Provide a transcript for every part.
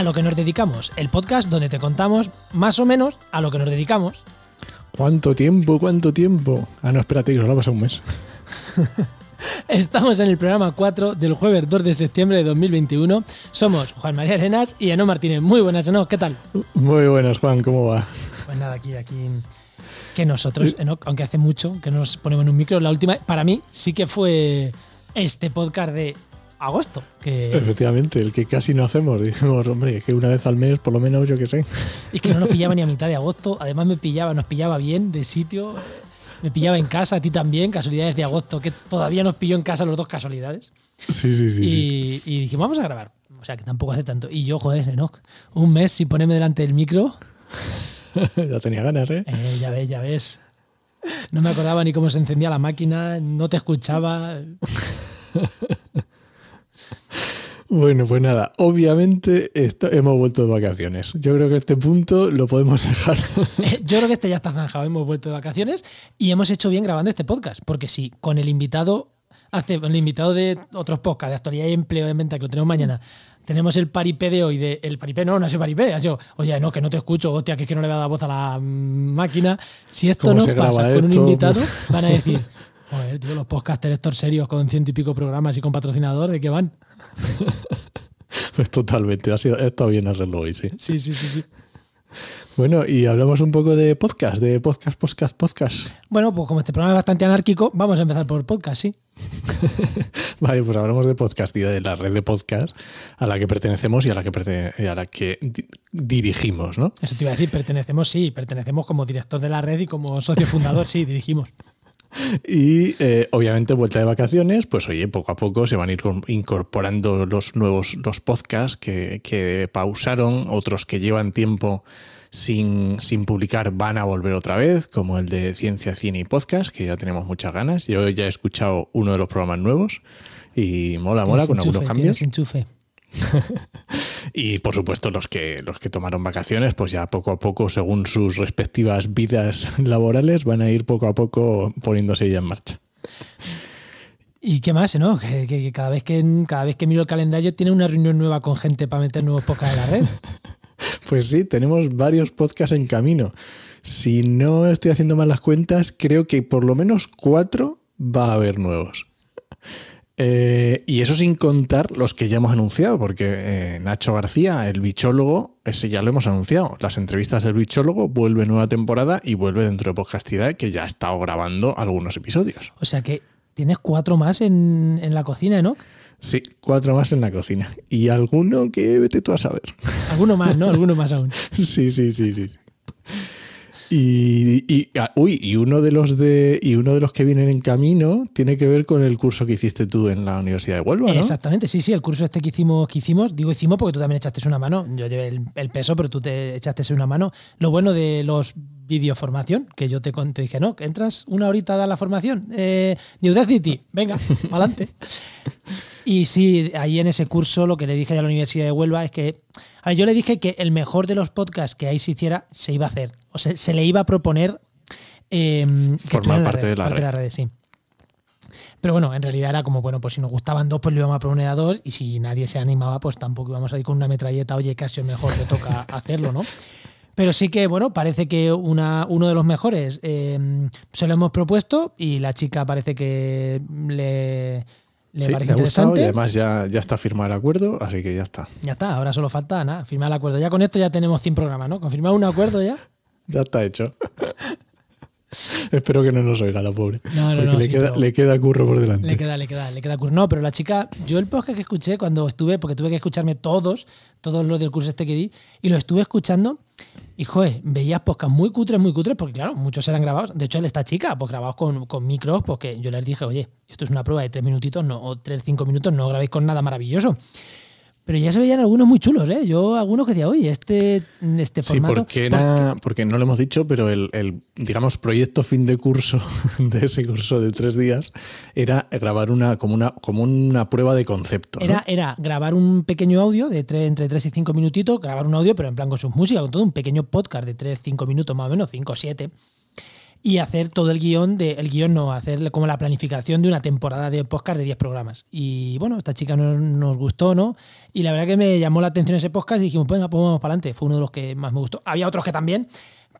A lo que nos dedicamos, el podcast donde te contamos más o menos a lo que nos dedicamos. ¿Cuánto tiempo? ¿Cuánto tiempo? Ah, no, espérate, que solo ha pasado un mes. Estamos en el programa 4 del jueves 2 de septiembre de 2021. Somos Juan María Arenas y Eno Martínez. Muy buenas, Eno, ¿qué tal? Muy buenas, Juan, ¿cómo va? Pues nada, aquí, aquí. Que nosotros, Eno, aunque hace mucho que nos ponemos en un micro, la última, para mí sí que fue este podcast de agosto. Que, Efectivamente, el que casi no hacemos. Dijimos, hombre, que una vez al mes, por lo menos, yo qué sé. y que no nos pillaba ni a mitad de agosto. Además, me pillaba, nos pillaba bien de sitio. Me pillaba en casa, a ti también, casualidades de agosto, que todavía nos pilló en casa los dos casualidades. Sí, sí, sí. sí. Y, y dijimos, vamos a grabar. O sea, que tampoco hace tanto. Y yo, joder, Enoch, un mes sin ponerme delante del micro. ya tenía ganas, ¿eh? Eh, ya ves, ya ves. No me acordaba ni cómo se encendía la máquina, no te escuchaba. Bueno, pues nada, obviamente esto- hemos vuelto de vacaciones. Yo creo que este punto lo podemos dejar. Yo creo que este ya está zanjado. Hemos vuelto de vacaciones y hemos hecho bien grabando este podcast. Porque si con el invitado, hace, el invitado de otros podcasts de actualidad y empleo de venta que lo tenemos mañana, tenemos el paripé de hoy, de, el paripé, no, no es el paripé. Ha sido, oye, no, que no te escucho, hostia, que es que no le voy a dar voz a la máquina. Si esto ¿Cómo no pasa graba con un esto? invitado, van a decir, joder, tío, los podcasters estos serios con ciento y pico programas y con patrocinador, ¿de qué van? Pues totalmente, ha, sido, bien hacerlo hoy, sí. Sí, sí, sí, sí. Bueno, y hablamos un poco de podcast, de podcast, podcast, podcast. Bueno, pues como este programa es bastante anárquico, vamos a empezar por podcast, sí. Vale, pues hablamos de podcast y de la red de podcast a la que pertenecemos y a la que, a la que di- dirigimos, ¿no? Eso te iba a decir, pertenecemos, sí, pertenecemos como director de la red y como socio fundador, sí, dirigimos. Y eh, obviamente, vuelta de vacaciones, pues oye, poco a poco se van a ir incorporando los nuevos los podcasts que, que pausaron, otros que llevan tiempo sin, sin publicar van a volver otra vez, como el de Ciencia, Cine y Podcast, que ya tenemos muchas ganas. Yo ya he escuchado uno de los programas nuevos y mola, mola, con algunos cambios. enchufe. Y por supuesto, los que, los que tomaron vacaciones, pues ya poco a poco, según sus respectivas vidas laborales, van a ir poco a poco poniéndose ya en marcha. ¿Y qué más, no? Que, que- que cada, vez que, cada vez que miro el calendario tiene una reunión nueva con gente para meter nuevos podcasts en la red. Pues sí, tenemos varios podcasts en camino. Si no estoy haciendo mal las cuentas, creo que por lo menos cuatro va a haber nuevos. Eh, y eso sin contar los que ya hemos anunciado, porque eh, Nacho García, el bichólogo, ese ya lo hemos anunciado. Las entrevistas del bichólogo vuelve nueva temporada y vuelve dentro de Podcastidad, que ya ha estado grabando algunos episodios. O sea que tienes cuatro más en, en la cocina, ¿no? Sí, cuatro más en la cocina. Y alguno que vete tú a saber. Alguno más, ¿no? Alguno más aún. Sí, sí, sí, sí. Y, y- ah, uy, y uno de los de y uno de los que vienen en camino tiene que ver con el curso que hiciste tú en la Universidad de Huelva, ¿no? Exactamente, sí, sí, el curso este que hicimos, que hicimos, digo hicimos porque tú también echaste una mano, yo llevé el, el peso, pero tú te echaste una mano. Lo bueno de los videoformación, que yo te, te dije, no, que entras una horita a dar la formación, eh, de Udacity, venga, adelante. Y sí, ahí en ese curso lo que le dije a la Universidad de Huelva es que, a ver, yo le dije que el mejor de los podcasts que ahí se hiciera se iba a hacer, o sea, se le iba a proponer eh, estuviera en parte de la parte red. red, sí. Pero bueno, en realidad era como, bueno, pues si nos gustaban dos, pues le íbamos a proponer a dos, y si nadie se animaba, pues tampoco íbamos a ir con una metralleta, oye, casi el mejor, te toca hacerlo, ¿no? Pero sí que, bueno, parece que una, uno de los mejores eh, se lo hemos propuesto y la chica parece que le, le Sí, parece le ha gustado y además ya, ya está firmado el acuerdo, así que ya está. Ya está, ahora solo falta nada, firmar el acuerdo. Ya con esto ya tenemos 100 programas, ¿no? Confirmar un acuerdo ya. Ya está hecho. Espero que no nos oiga la pobre. No, no, porque no, le, sí, queda, le queda curro por delante. Le queda, le queda, le queda curso. No, pero la chica, yo el podcast que escuché cuando estuve, porque tuve que escucharme todos, todos los del curso este que di, y lo estuve escuchando, y joder, veías podcasts muy cutres, muy cutres, porque claro, muchos eran grabados. De hecho, el de esta chica, pues grabados con, con micros, porque yo les dije, oye, esto es una prueba de tres minutitos, no, o tres, cinco minutos, no grabéis con nada maravilloso. Pero ya se veían algunos muy chulos, ¿eh? Yo algunos que decía, oye, este, este Sí, formato. porque era, porque no lo hemos dicho, pero el, el, digamos, proyecto fin de curso de ese curso de tres días era grabar una, como una, como una prueba de concepto. ¿no? Era, era grabar un pequeño audio de tres, entre 3 y 5 minutitos, grabar un audio, pero en plan con sus músicas, con todo un pequeño podcast de 3, 5 minutos más o menos, 5 o 7. Y hacer todo el guion de el guion no hacer como la planificación de una temporada de podcast de 10 programas. Y bueno esta chica nos, nos, gustó no y la verdad que me llamó la atención ese podcast y dijimos venga pues vamos para adelante fue uno de los que más me gustó. Había otros que también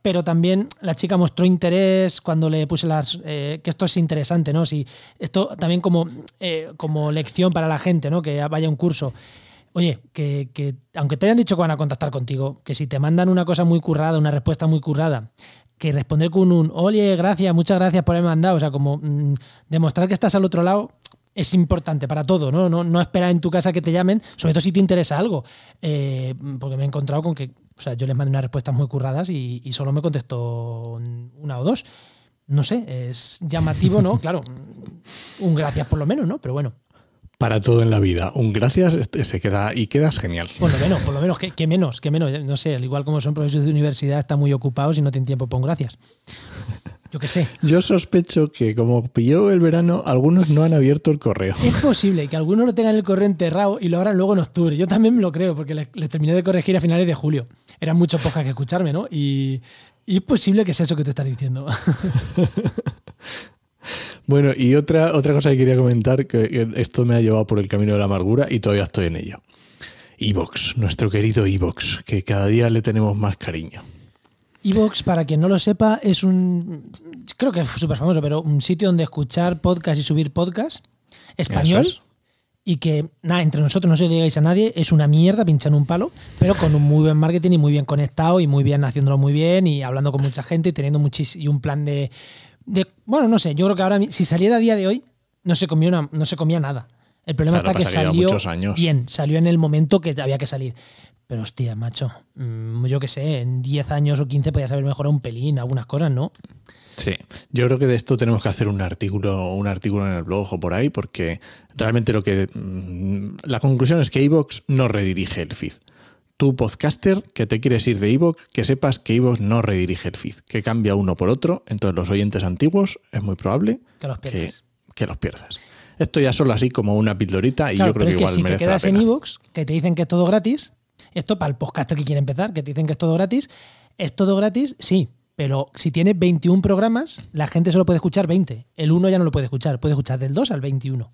pero también la chica mostró interés cuando le puse las eh, que esto es interesante no si esto también como eh, como lección para la gente no que vaya un curso. Oye, que, que, aunque te hayan dicho que van a contactar contigo, que si te mandan una cosa muy currada, una respuesta muy currada, que responder con un, oye, gracias, muchas gracias por haberme mandado, o sea, como mmm, demostrar que estás al otro lado es importante para todo, ¿no? No, no esperar en tu casa que te llamen, sobre todo si te interesa algo. Eh, porque me he encontrado con que, o sea, yo les mandé unas respuestas muy curradas y, y solo me contestó una o dos. No sé, es llamativo, ¿no? Claro, un gracias por lo menos, ¿no? Pero bueno, para todo en la vida. Un gracias se queda y quedas genial. Por lo menos, por lo menos, que, que, menos, que menos. No sé, al igual como son profesores de universidad, están muy ocupados y no tienen tiempo para un gracias. Yo qué sé. Yo sospecho que como pilló el verano, algunos no han abierto el correo. Es posible que algunos lo tengan el correo enterrado y lo abran luego en octubre. Yo también me lo creo, porque les, les terminé de corregir a finales de julio. Eran muchos pocas que escucharme, ¿no? Y, y es posible que sea eso que te estás diciendo. Bueno, y otra, otra cosa que quería comentar, que esto me ha llevado por el camino de la amargura y todavía estoy en ello. Evox, nuestro querido Evox, que cada día le tenemos más cariño. Evox, para quien no lo sepa, es un. Creo que es súper famoso, pero un sitio donde escuchar podcast y subir podcast español. Es. Y que, nada, entre nosotros no se lo digáis a nadie, es una mierda pinchar un palo, pero con un muy buen marketing y muy bien conectado y muy bien haciéndolo muy bien y hablando con mucha gente y teniendo muchísimo y un plan de, de, bueno, no sé, yo creo que ahora, si saliera a día de hoy, no se comía, una, no se comía nada. El problema claro, está que salió bien, salió en el momento que había que salir. Pero hostia, macho, mmm, yo qué sé, en 10 años o 15 podías haber mejorado un pelín, algunas cosas, ¿no? Sí, yo creo que de esto tenemos que hacer un artículo, un artículo en el blog o por ahí, porque realmente lo que. Mmm, la conclusión es que iVoox no redirige el feed tú podcaster que te quieres ir de Evox, que sepas que Evox no redirige el feed, que cambia uno por otro. Entonces los oyentes antiguos es muy probable que los pierdas. Que, que los pierdas. Esto ya solo así como una pildorita y claro, yo creo pero que igual si merece te quedas la pena. en Evox, que te dicen que es todo gratis, esto para el podcaster que quiere empezar, que te dicen que es todo gratis, es todo gratis, sí, pero si tiene 21 programas, la gente solo puede escuchar 20. El 1 ya no lo puede escuchar, puede escuchar del 2 al 21.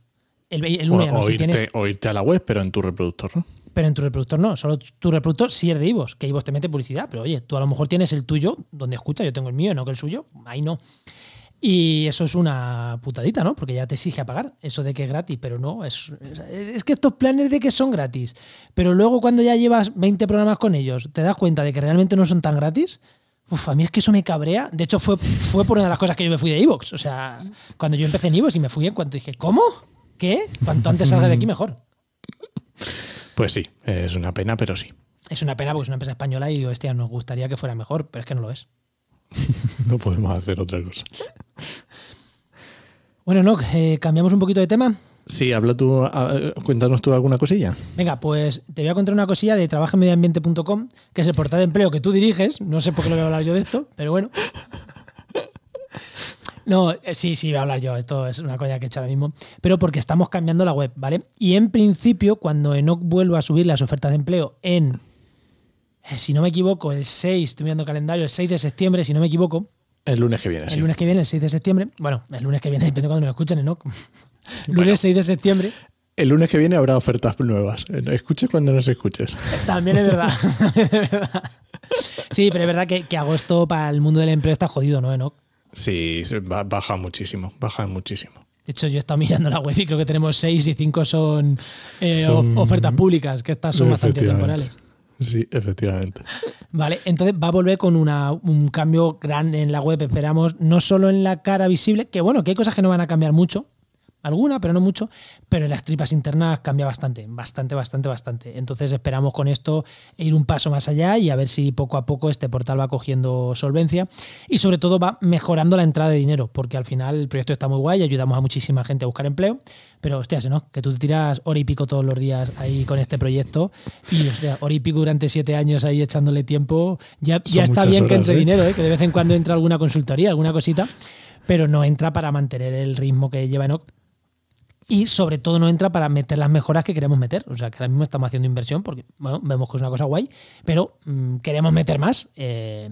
El, el 1 o, ya no. o Si irte, tienes, o irte a la web, pero en tu reproductor, ¿no? Pero en tu reproductor no. Solo tu reproductor sí es de Ivos, que Ivos te mete publicidad. Pero oye, tú a lo mejor tienes el tuyo donde escucha, yo tengo el mío, no que el suyo. Ahí no. Y eso es una putadita, ¿no? Porque ya te exige pagar eso de que es gratis, pero no, es, es que estos planes de que son gratis, pero luego cuando ya llevas 20 programas con ellos, te das cuenta de que realmente no son tan gratis. Uf, a mí es que eso me cabrea. De hecho, fue, fue por una de las cosas que yo me fui de Evox. O sea, cuando yo empecé en Evox y me fui en cuanto dije, ¿cómo? ¿Qué? Cuanto antes salga de aquí, mejor. Pues sí, es una pena, pero sí. Es una pena porque es una empresa española y hostia, nos gustaría que fuera mejor, pero es que no lo es. no podemos hacer otra cosa. Bueno, no, eh, cambiamos un poquito de tema. Sí, habla tú, cuéntanos tú alguna cosilla. Venga, pues te voy a contar una cosilla de trabajamediambiente.com, que es el portal de empleo que tú diriges. No sé por qué lo voy a hablar yo de esto, pero bueno. No, eh, sí, sí, voy a hablar yo. Esto es una coña que he hecho ahora mismo. Pero porque estamos cambiando la web, ¿vale? Y en principio, cuando Enoch vuelva a subir las ofertas de empleo en, eh, si no me equivoco, el 6, estoy mirando el calendario, el 6 de septiembre, si no me equivoco. El lunes que viene, El sí. lunes que viene, el 6 de septiembre. Bueno, el lunes que viene, depende de cuando nos escuchen, Enoch. lunes Bueno. 6 de septiembre. El lunes que viene habrá ofertas nuevas. Escuches cuando nos escuches. También es verdad. es verdad. Sí, pero es verdad que, que agosto para el mundo del empleo está jodido, ¿no, Enoch? Sí, baja muchísimo, baja muchísimo. De hecho, yo he estado mirando la web y creo que tenemos seis y cinco son, eh, Son- ofertas públicas, que estas son bastante temporales. Sí, efectivamente. Vale, entonces va a volver con una, un cambio grande en la web, esperamos, no solo en la cara visible, que bueno, que hay cosas que no van a cambiar mucho, alguna, pero no mucho, pero en las tripas internas cambia bastante, bastante, bastante, bastante. Entonces esperamos con esto ir un paso más allá y a ver si poco a poco este portal va cogiendo solvencia y sobre todo va mejorando la entrada de dinero, porque al final el proyecto está muy guay, ayudamos a muchísima gente a buscar empleo, pero hostias, ¿no? Que tú te tiras hora y pico todos los días ahí con este proyecto y hostia, hora y pico durante siete años ahí echándole tiempo, ya, ya está bien que entre ¿eh? dinero, ¿eh? que de vez en cuando entra alguna consultoría, alguna cosita, pero no entra para mantener el ritmo que lleva Enoch. Y sobre todo no entra para meter las mejoras que queremos meter. O sea, que ahora mismo estamos haciendo inversión porque bueno, vemos que es una cosa guay, pero mm, queremos meter más. eh,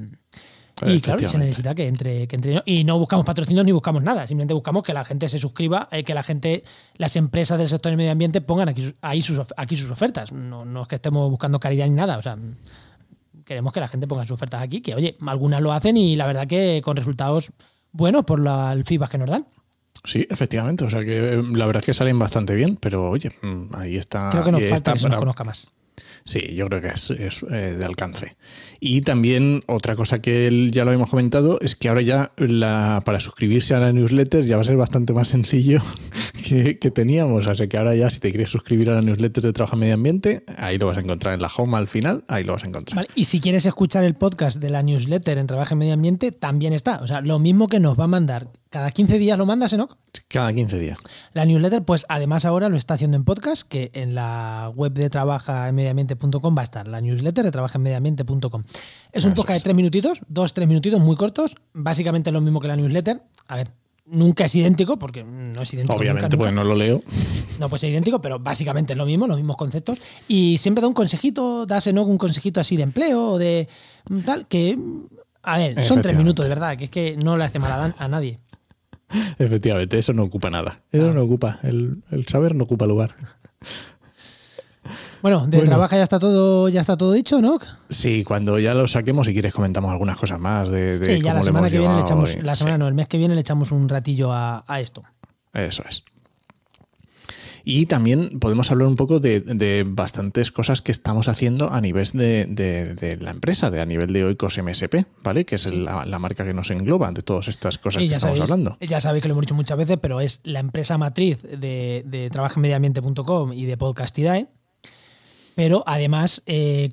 Y claro, se necesita que entre, que entre. Y no buscamos patrocinios ni buscamos nada. Simplemente buscamos que la gente se suscriba, eh, que la gente, las empresas del sector del medio ambiente pongan aquí, sus- ahí sus, aquí sus ofertas. No, no es que estemos buscando caridad ni nada. O sea, queremos que la gente ponga sus ofertas aquí, que oye, algunas lo hacen y la verdad que con resultados buenos por la- el feedback que nos dan. Sí, efectivamente. O sea que eh, la verdad es que salen bastante bien, pero oye, mm, ahí está. Creo que nos falta que se nos conozca más. Sí, yo creo que es, es, eh, de alcance. Y también otra cosa que él- ya lo habíamos comentado es que ahora ya la, para suscribirse a la newsletter ya va a ser bastante más sencillo que, que teníamos. Así que ahora ya si te quieres suscribir a la newsletter de Trabajo en Medio Ambiente, ahí lo vas a encontrar en la home al final, ahí lo vas a encontrar. Vale, Y si quieres escuchar el podcast de la newsletter en Trabajo en Medio Ambiente, también está. O sea, lo mismo que nos va a mandar. Cada 15 días lo mandas, Enoch. Cada 15 días. La newsletter, pues además ahora lo está haciendo en podcast, que en la web de trabajaenmediambiente.com va a estar la newsletter de trabajaenmediambiente.com. Es un podcast es. de tres minutitos, dos, tres minutitos muy cortos, básicamente lo mismo que la newsletter. A ver, nunca es idéntico, porque no es idéntico. Obviamente, nunca, nunca. no lo leo. No puede ser idéntico, pero básicamente es lo mismo, los mismos conceptos. Y siempre da un consejito, da ¿no? un consejito así de empleo o de tal, que, a ver, son tres minutos, de verdad, que es que no le hace mal a, dan- a nadie. Efectivamente, eso no ocupa nada. Eso Ah. no ocupa. El, el saber no ocupa lugar. Bueno, de Bueno. trabajo ya está todo, ya está todo dicho, ¿no? Sí, cuando ya lo saquemos, si quieres, comentamos algunas cosas más de, de Sí, ya cómo la semana hemos que viene le echamos, y- la sí. semana no, el mes que viene le echamos un ratillo a, a esto. Eso es. Y también podemos hablar un poco de, de bastantes cosas que estamos haciendo a nivel de, de- de la empresa, de a nivel de Oikos MSP, ¿vale? Que es la, la marca que nos engloba de todas estas cosas Sí, que estamos sabéis, hablando. ya sabéis que lo hemos dicho muchas veces, pero es la empresa matriz de, de trabajenmediambiente.com y de Podcastidae. Pero además, eh,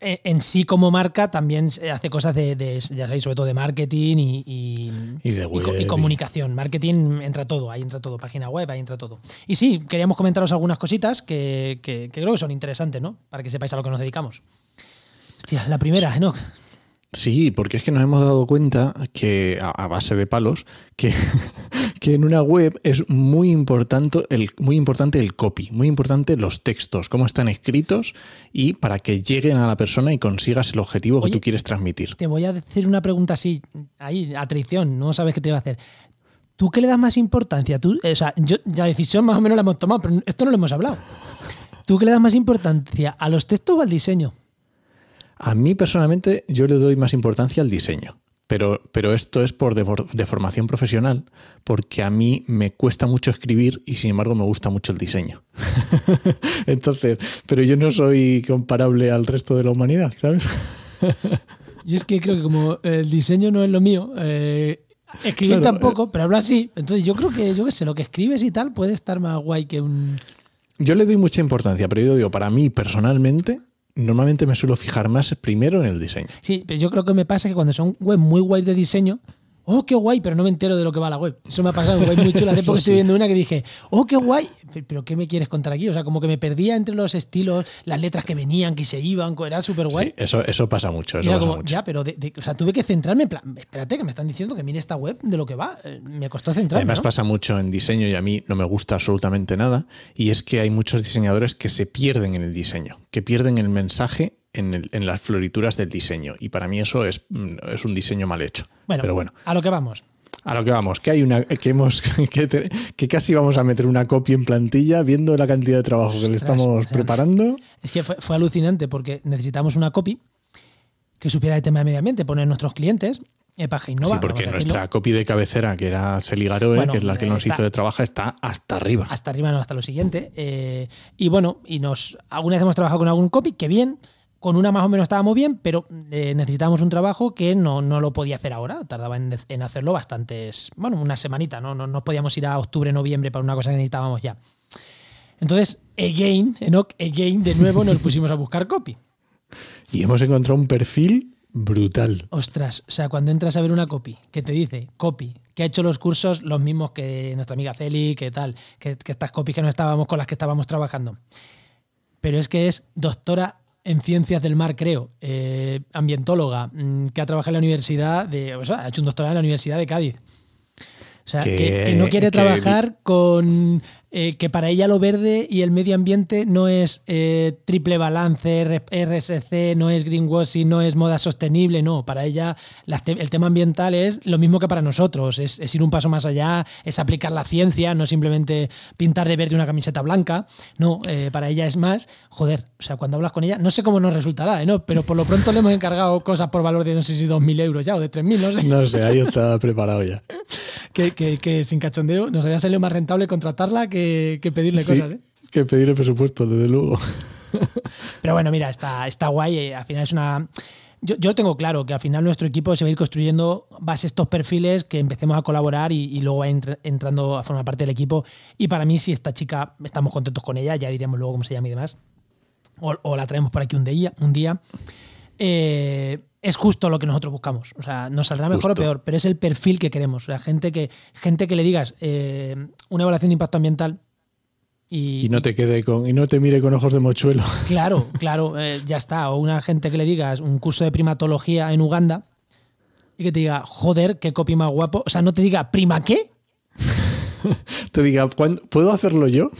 en en sí como marca también hace cosas de, de- ya sabéis, sobre todo de marketing y, y- de comunicación. Marketing entra todo, ahí entra todo. Página web, ahí entra todo. Y sí, queríamos comentaros algunas cositas que, que- que creo que son interesantes, ¿no? Para que sepáis a lo que nos dedicamos. Hostia, la primera, Enoch. Sí, porque es que nos hemos dado cuenta que, a base de palos, que, que en una web es muy importante, el, muy importante el copy, muy importante los textos, cómo están escritos y para que lleguen a la persona y consigas el objetivo Oye, que tú quieres transmitir. Te voy a decir una pregunta así, ahí, a traición, no sabes qué te iba a hacer. ¿Tú qué le das más importancia? Tú, o sea, yo, la decisión más o menos la hemos tomado, pero esto no lo hemos hablado. ¿Tú qué le das más importancia? ¿A los textos o al diseño? A mí personalmente yo le doy más importancia al diseño, pero, pero esto es por de, de formación profesional, porque a mí me cuesta mucho escribir y sin embargo me gusta mucho el diseño. Entonces, pero yo no soy comparable al resto de la humanidad, ¿sabes? Yo es que creo que como el diseño no es lo mío, eh, escribir Claro, tampoco, pero hablar sí. Entonces yo creo que, yo qué sé, lo que escribes y tal puede estar más guay que un... Yo le doy mucha importancia, pero yo digo, para mí personalmente, normalmente me suelo fijar más primero en el diseño. Sí, pero yo creo que me pasa que cuando son web muy guay de diseño, oh, qué guay, pero no me entero de lo que va la web. Eso me ha pasado en web muy chula. Hace poco estoy sí. viendo una que dije, oh, qué guay, pero ¿qué me quieres contar aquí? O sea, como que me perdía entre los estilos, las letras que venían, que se iban, era súper guay. Sí, eso, eso pasa mucho, eso pasa como, mucho. ya, pero de- de- o sea, tuve que centrarme en plan, espérate, que me están diciendo que mire esta web de lo que va. Eh, Me costó centrarme. Además ¿no? pasa mucho en diseño y a mí no me gusta absolutamente nada y es que hay muchos diseñadores que se pierden en el diseño, que pierden el mensaje en, el- en las florituras del diseño y para mí eso es, mm, es un diseño mal hecho. Bueno, Pero bueno, a lo que vamos. a lo que vamos, que hay una que hemos que, te- que casi vamos a meter una copia en plantilla viendo la cantidad de trabajo que le estamos o sea, preparando. Es que fue, fue alucinante porque necesitamos una copy que supiera el tema de medio ambiente, poner nuestros clientes eh, para Innova, sí, porque nuestra copy de cabecera, que era Celi Garoe, Bueno, que es la que eh, nos está- hizo de trabajo, está hasta arriba. hasta arriba, no hasta lo siguiente. Eh, y bueno, y nos alguna vez hemos trabajado con algún copy, que bien, con una más o menos estábamos bien, pero eh, necesitábamos un trabajo que no, no lo podía hacer ahora. Tardaba en, en hacerlo bastantes, bueno, una semanita, ¿no? No, no podíamos ir a octubre, noviembre para una cosa que necesitábamos ya. Entonces, again, Enoch, again, de nuevo nos pusimos a buscar copy. Y hemos encontrado un perfil brutal. Ostras, o sea, cuando entras a ver una copy que te dice copy, que ha hecho los cursos los mismos que nuestra amiga Celi, que tal, que, que estas copies que no estábamos con las que estábamos trabajando. Pero es que es doctora en ciencias del mar, creo, eh, ambientóloga, mm, que ha trabajado en la universidad de, o sea, ha hecho un doctorado en la Universidad de Cádiz. O sea, que, no quiere trabajar con eh, que para ella lo verde y el medio ambiente no es eh, triple balance, RSC, no es greenwashing, no es moda sostenible, no. Para ella el tema ambiental es lo mismo que para nosotros, es, ir un paso más allá, es aplicar la ciencia, no simplemente pintar de verde una camiseta blanca, no, eh, para ella es más, joder, o sea, cuando hablas con ella, no sé cómo nos resultará, ¿no? pero por lo pronto le hemos encargado cosas por valor de no sé si 2.000 euros ya o de 3.000, no sé. No sé, ahí está preparado ya. que, que sin cachondeo nos había salido más rentable contratarla que que, pedirle cosas, ¿eh? Que pedirle presupuesto, desde luego. Pero bueno, mira, está, está guay. Eh, al final es una. Yo, yo, lo tengo claro, que al final nuestro equipo se va a ir construyendo base estos perfiles, que empecemos a colaborar y, luego va entrando a formar parte del equipo. Y para mí, si esta chica estamos contentos con ella, ya diremos luego cómo se llama y demás, o, la traemos por aquí un día, un día eh, es justo lo que nosotros buscamos. O sea, nos saldrá mejor o peor, pero es el perfil que queremos. O sea, gente que, gente que le digas eh, una evaluación de impacto ambiental. Y, no te quede con y no te mire con ojos de mochuelo. Claro, claro, eh, ya está. O una gente que le digas un curso de primatología en Uganda y que te diga, joder, qué copy más guapo. O sea, no te diga, ¿prima qué? te diga, ¿puedo hacerlo yo?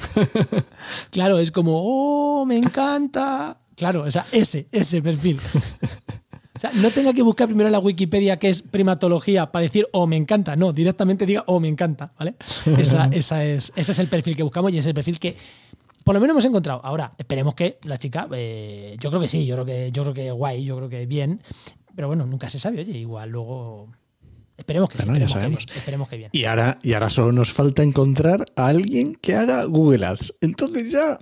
claro, es como, oh, me encanta. Claro, o sea, ese, ese perfil. O sea, no tenga que buscar primero en la Wikipedia qué es primatología para decir, oh, me encanta. No, directamente diga, oh, me encanta. ¿Vale? Esa, es, ese es el perfil que buscamos y es el perfil que por lo menos hemos encontrado. Ahora, esperemos que la chica, eh, yo creo que sí, yo creo que, yo creo que guay, yo creo que bien. Pero bueno, nunca se sabe, oye, igual luego Esperemos que sí, esperemos, ya sabemos. Que esperemos que bien. Y ahora, y ahora solo nos falta encontrar a alguien que haga Google Ads. Entonces ya.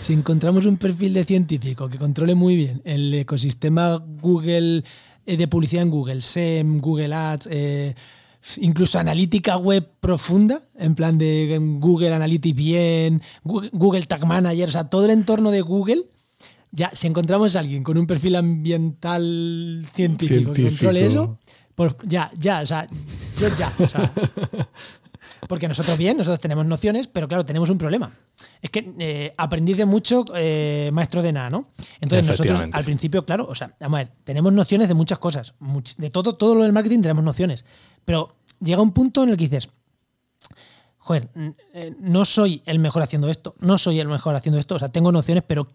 Si encontramos un perfil de científico que controle muy bien el ecosistema Google eh, de publicidad en Google, SEM, Google Ads, eh, incluso analítica web profunda, en plan de Google Analytics bien, Google, Tag Manager, o sea, todo el entorno de Google. Ya, si encontramos a alguien con un perfil ambiental científico, científico. que controle eso, ya, ya, o sea, yo ya. porque nosotros bien, nosotros tenemos nociones, pero claro, tenemos un problema. Es que eh, aprendí de mucho eh, maestro de nada, ¿no? Entonces nosotros al principio, claro, o sea, vamos a ver, tenemos nociones de muchas cosas. de todo, todo lo del marketing tenemos nociones. Pero llega un punto en el que dices, joder, eh, no soy el mejor haciendo esto, no soy el mejor haciendo esto, o sea, tengo nociones, pero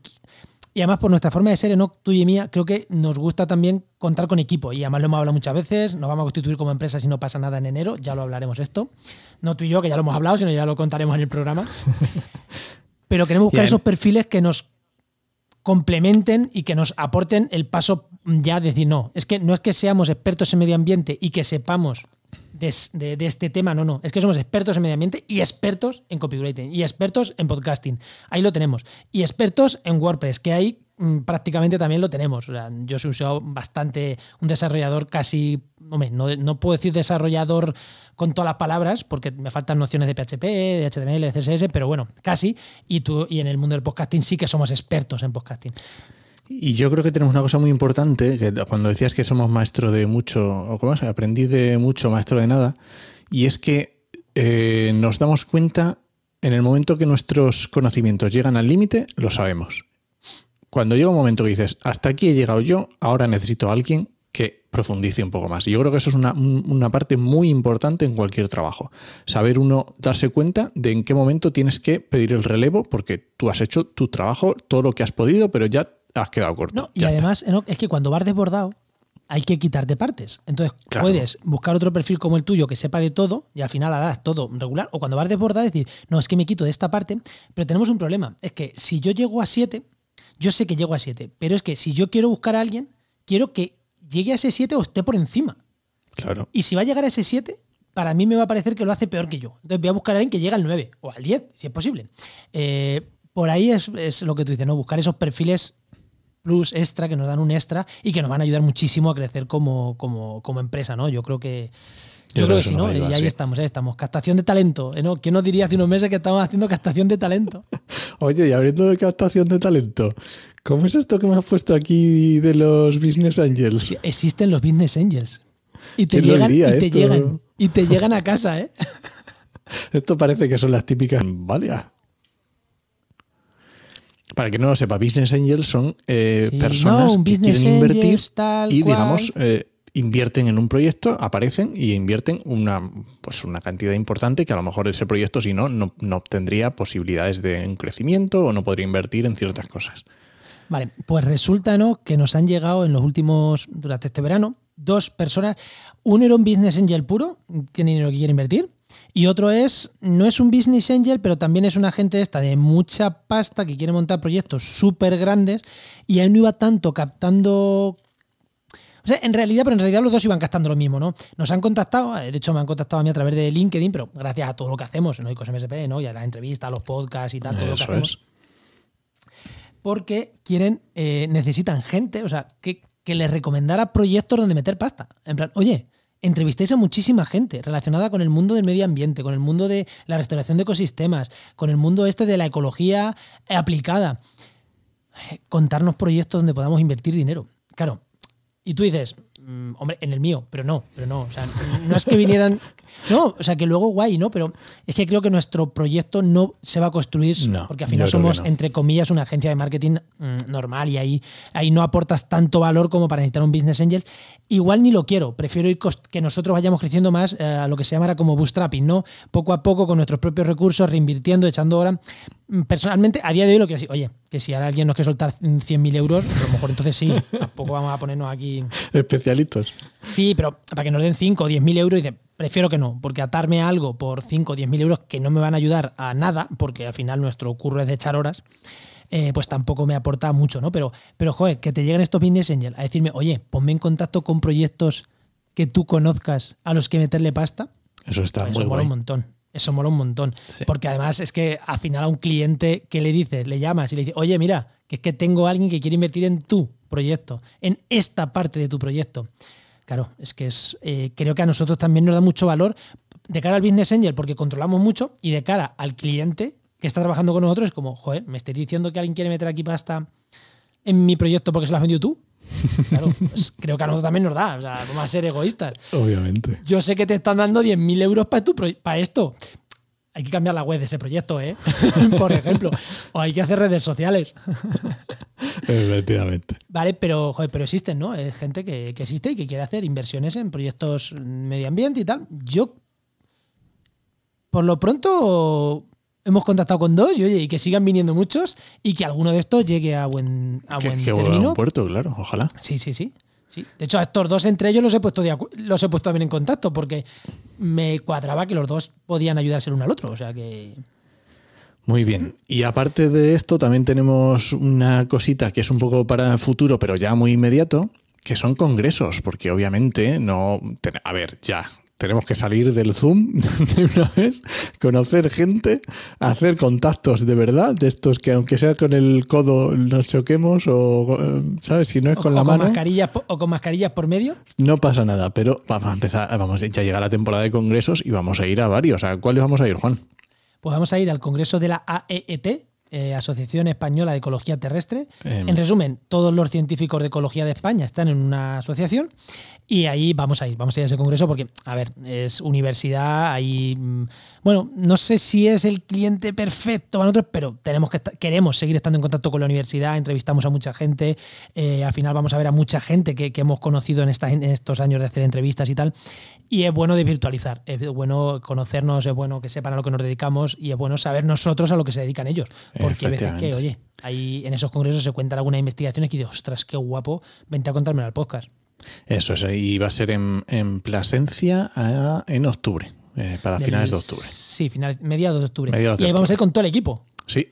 y además, por nuestra forma de ser, no tuya y mía, creo que nos gusta también contar con equipo. Y además lo hemos hablado muchas veces. Nos vamos a constituir como empresa si no pasa nada en enero. Ya lo hablaremos esto. No tú y yo, que ya lo hemos hablado, sino ya lo contaremos en el programa. Pero queremos buscar esos perfiles que nos complementen y que nos aporten el paso ya de decir, no, es que no es que seamos expertos en medio ambiente y que sepamos de, este tema, no, no. Es que somos expertos en medio ambiente y expertos en copywriting y expertos en podcasting. Ahí lo tenemos. Y expertos en WordPress, que ahí mm, prácticamente también lo tenemos. Yo soy usado bastante un desarrollador casi, hombre, no, no, puedo decir desarrollador con todas las palabras, porque me faltan nociones de PHP, de HTML, de CSS, pero bueno, casi. Y tú, y en el mundo del podcasting sí que somos expertos en podcasting. Y yo creo que tenemos una cosa muy importante, que cuando decías que somos maestro de mucho, o es, aprendí de mucho, maestro de nada, y es que eh, nos damos cuenta en el momento que nuestros conocimientos llegan al límite, lo sabemos. Cuando llega un momento que dices, hasta aquí he llegado yo, ahora necesito a alguien que profundice un poco más. Y yo creo que eso es una, parte muy importante en cualquier trabajo. Saber uno darse cuenta de en qué momento tienes que pedir el relevo, porque tú has hecho tu trabajo, todo lo que has podido, pero ya has quedado corto. y además es que cuando vas desbordado hay que quitarte partes. Entonces puedes buscar otro perfil como el tuyo que sepa de todo y al final harás todo regular. O cuando vas desbordado decir, no, es que me quito de esta parte, pero tenemos un problema. Es que si yo llego a 7, yo sé que llego a 7, pero es que si yo quiero buscar a alguien, quiero que llegue a ese 7 o esté por encima. Claro. Y si va a llegar a ese 7, para mí me va a parecer que lo hace peor que yo. Entonces voy a buscar a alguien que llegue al 9 o al 10, si es posible. Eh, por ahí es, es, lo que tú dices, ¿no? Buscar esos perfiles plus extra, que nos dan un extra y que nos van a ayudar muchísimo a crecer como, como, empresa, ¿no? Yo creo que. Yo, creo, que sí, ¿no? y ahí estamos, ahí estamos. Captación de talento. ¿eh? ¿no? ¿Quién nos diría hace unos meses que estamos haciendo captación de talento? Oye, y abriendo de captación de talento, ¿cómo es esto que me has puesto aquí de los Business Angels? Existen los Business Angels. Y te llegan, y te llegan, y te llegan a casa, ¿eh? Esto parece que son las típicas. Vale, para que no lo sepa, Business Angels son eh, personas que quieren invertir y, digamos, eh, invierten en un proyecto, aparecen y invierten una, pues una cantidad importante que a lo mejor ese proyecto, si no, no, no obtendría posibilidades de un crecimiento o no podría invertir en ciertas cosas. Vale, pues resulta ¿no? que nos han llegado en los últimos, durante este verano, dos personas. Uno era un business angel puro, tiene dinero que quiere invertir, y otro es, no es un business angel, pero también es una gente esta de mucha pasta que quiere montar proyectos súper grandes y ahí no iba tanto captando... O sea, en realidad, pero en realidad los dos iban captando lo mismo, ¿no? Nos han contactado, de hecho me han contactado a mí a través de LinkedIn, pero gracias a todo lo que hacemos, ¿no? Y con MSP, ¿no? Y a la entrevista, a los podcasts y tal, todo lo que hacemos. Porque quieren, eh, necesitan gente, o sea, que, que les recomendara proyectos donde meter pasta. En plan, oye, entrevistéis a muchísima gente relacionada con el mundo del medio ambiente, con el mundo de la restauración de ecosistemas, con el mundo este de la ecología aplicada. Contarnos proyectos donde podamos invertir dinero. Claro. Y tú dices, mm, hombre, en el mío, pero no, pero no. O sea, no es que vinieran. No, o sea, que luego guay, ¿no? Pero es que creo que nuestro proyecto no se va a construir No, porque al final somos, no. entre comillas, una agencia de marketing mm, normal y ahí, ahí no aportas tanto valor como para necesitar un business angel. Igual ni lo quiero, prefiero ir que nosotros vayamos creciendo más eh, a lo que se llamará como bootstrapping, ¿no? Poco a poco con nuestros propios recursos, reinvirtiendo, echando hora. Mm, Personalmente, a día de hoy lo quiero decir, oye, que si ahora alguien nos quiere soltar mm, 100.000 euros, a lo mejor entonces sí, tampoco vamos a ponernos aquí. Especialitos. Sí, pero para que nos den 5 o 10 mil euros, dice, prefiero que no, porque atarme a algo por 5 o 10 mil euros que no me van a ayudar a nada, porque al final nuestro curro es de echar horas, eh, pues tampoco me aporta mucho, ¿no? Pero, pero, joder, que te lleguen estos business angel a decirme, oye, ponme en contacto con proyectos que tú conozcas a los que meterle pasta, Eso está eso muy mola guay. un montón. Eso mola un montón. Sí. Porque además es que al final a un cliente que le dices, le llamas y le dices, oye, mira, que es que tengo a alguien que quiere invertir en tu proyecto, en esta parte de tu proyecto. Claro, es que es, eh, creo que a nosotros también nos da mucho valor de cara al business angel porque controlamos mucho y de cara al cliente que está trabajando con nosotros es como, joder, me estáis diciendo que alguien quiere meter aquí pasta en mi proyecto porque se lo has vendido tú. Claro, pues creo que a nosotros también nos da, o sea, vamos a ser egoístas. Obviamente. Yo sé que te están dando 10.000 euros para para esto. Hay que cambiar la web de ese proyecto, ¿eh? Por ejemplo. O hay que hacer redes sociales. Efectivamente. Vale, pero, joder, pero existen, ¿no? Es gente que, que existe y que quiere hacer inversiones en proyectos medio ambiente y tal. Yo, por lo pronto, hemos contactado con dos y, oye, y que sigan viniendo muchos y que alguno de estos llegue a buen, a Que, buen que a término. un puerto, claro, ojalá. Sí, sí, sí. sí. De hecho, a estos dos entre ellos los he puesto de los he puesto también en contacto porque me cuadraba que los dos podían ayudarse el uno al otro. O sea que. Muy bien. Y aparte de esto, también tenemos una cosita que es un poco para el futuro, pero ya muy inmediato, que son congresos, porque obviamente no... A ver, ya. Tenemos que salir del Zoom de una vez, conocer gente, hacer contactos de verdad, de estos que aunque sea con el codo nos choquemos o, eh, ¿sabes? Si no es o- con o la mano, mascarillas, o con mascarillas por medio. no pasa nada. Pero vamos a empezar, vamos, ya llega la temporada de congresos y vamos a ir a varios. ¿A cuáles vamos a ir, Juan? Pues vamos a ir al Congreso de la AEET, eh, Asociación Española de Ecología Terrestre. Em. En resumen, todos los científicos de ecología de España están en una asociación y ahí vamos a ir, vamos a ir a ese congreso porque, a ver, es universidad, ahí, mm, bueno, no sé si es el cliente perfecto para nosotros, pero tenemos que queremos seguir estando en contacto con la universidad, entrevistamos a mucha gente, eh, al final vamos a ver a mucha gente que, que hemos conocido en, esta- en estos años de hacer entrevistas y tal, y es bueno de virtualizar, es bueno conocernos, es bueno que sepan a lo que nos dedicamos y es bueno saber nosotros a lo que se dedican ellos, porque a veces que, oye, ahí en esos congresos se cuentan algunas investigaciones que digo, ostras, qué guapo, vente a contármelo al podcast. Eso es, y va a ser en, en Plasencia ah, en octubre, eh, para Del- finales de octubre. Sí, finales, mediados de octubre. Mediados de y ahí vamos a ir con todo el equipo. Sí,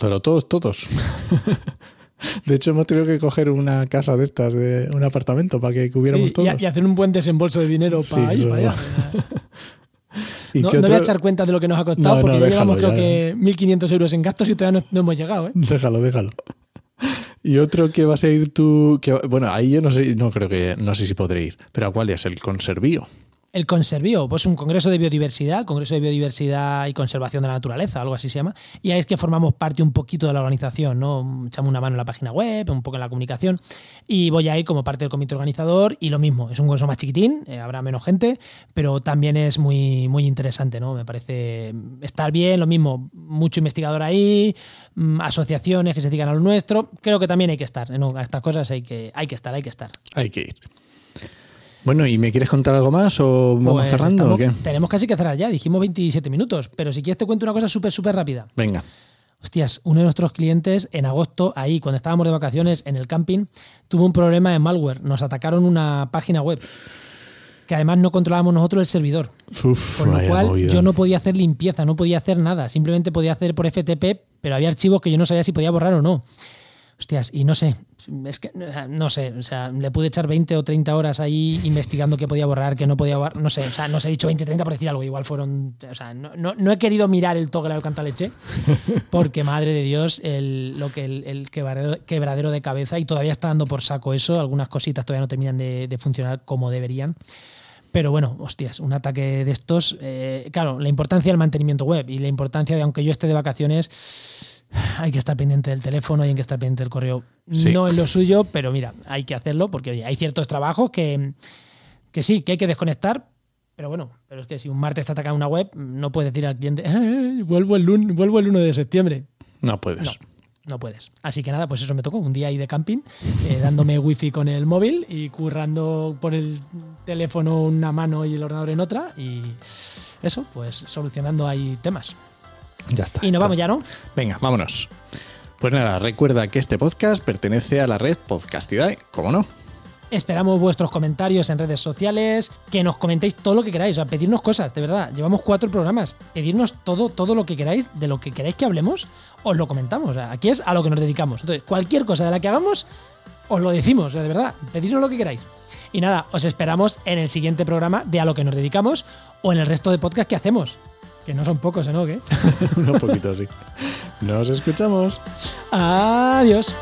pero todos, todos. De hecho, hemos tenido que coger una casa de estas, de un apartamento, para que hubiéramos Sí, y, todos. y hacer un buen desembolso de dinero Sí, para ir eso para allá. ¿Y No, no voy a echar cuenta de lo que nos ha costado No, porque no, ya llevamos déjalo, creo ya. que 1.500 euros en gastos y todavía no, no hemos llegado. ¿eh? Déjalo, déjalo. Y otro que va a ser tú, que, bueno, ahí yo no sé, no creo que, no sé si podré ir, pero ¿a cuál es? El conservío. El Conservío, pues un congreso de biodiversidad, Congreso de Biodiversidad y Conservación de la Naturaleza, algo así se llama. Y ahí es que formamos parte un poquito de la organización, ¿no? Echamos una mano en la página web, un poco en la comunicación. Y voy a ir como parte del comité organizador y lo mismo, es un congreso más chiquitín, eh, habrá menos gente, pero también es muy, muy interesante, ¿no? Me parece estar bien, lo mismo, mucho investigador ahí, mm, asociaciones que se dedican a lo nuestro. Creo que también hay que estar, ¿no? A estas cosas hay que, hay que estar, hay que estar. Hay que ir. Bueno, ¿y me quieres contar algo más o vamos Pues cerrando o estamos- qué? Tenemos casi que cerrar ya, dijimos 27 minutos, pero si quieres te cuento una cosa súper, súper rápida. Venga. Hostias, uno de nuestros clientes en agosto, ahí cuando estábamos de vacaciones en el camping, tuvo un problema de malware. Nos atacaron una página web que además no controlábamos nosotros el servidor. Uf, Con lo cual movida. yo no podía hacer limpieza, no podía hacer nada. Simplemente podía hacer por FTP, pero había archivos que yo no sabía si podía borrar o no. Hostias, y no sé, es que no sé, o sea, le pude echar 20 o 30 horas ahí investigando qué podía borrar, qué no podía borrar, no sé, o sea, no os he dicho 20 o 30 por decir algo, igual fueron, o sea, no, no- no he querido mirar el toggle al cantaleche, porque madre de Dios, el, lo que el, quebradero, de cabeza, y todavía está dando por saco eso, algunas cositas todavía no terminan de, de funcionar como deberían. Pero bueno, hostias, un ataque de estos. eh, claro, la importancia del mantenimiento web y la importancia de, aunque yo esté de vacaciones, hay que estar pendiente del teléfono y hay que estar pendiente del correo. Sí. No es lo suyo, pero mira, hay que hacerlo porque oye, hay ciertos trabajos que, que sí, que hay que desconectar. Pero bueno, pero es que si un martes te ataca una web, no puedes decir al cliente, "Eh, vuelvo, el lunes, vuelvo el 1 de septiembre. No puedes. No, no puedes. Así que nada, pues eso me tocó. Un día ahí de camping, eh, dándome wifi con el móvil y currando por el teléfono una mano y el ordenador en otra. Y eso, pues solucionando ahí temas. Ya está. Y nos está. vamos ya, ¿no? Venga, vámonos. Pues nada, recuerda que este podcast pertenece a la red Podcastidae, ¿cómo no? Esperamos vuestros comentarios en redes sociales, que nos comentéis todo lo que queráis, o sea, pedirnos cosas, de verdad. Llevamos cuatro programas, pedirnos todo, todo lo que queráis, de lo que queráis que hablemos, os lo comentamos. O sea, aquí es a lo que nos dedicamos. Entonces, cualquier cosa de la que hagamos, os lo decimos, o sea, de verdad, pedirnos lo que queráis. Y nada, os esperamos en el siguiente programa de a lo que nos dedicamos o en el resto de podcast que hacemos. Que no son pocos. ¿no? ¿Qué? Un poquito así. Nos escuchamos. Adiós.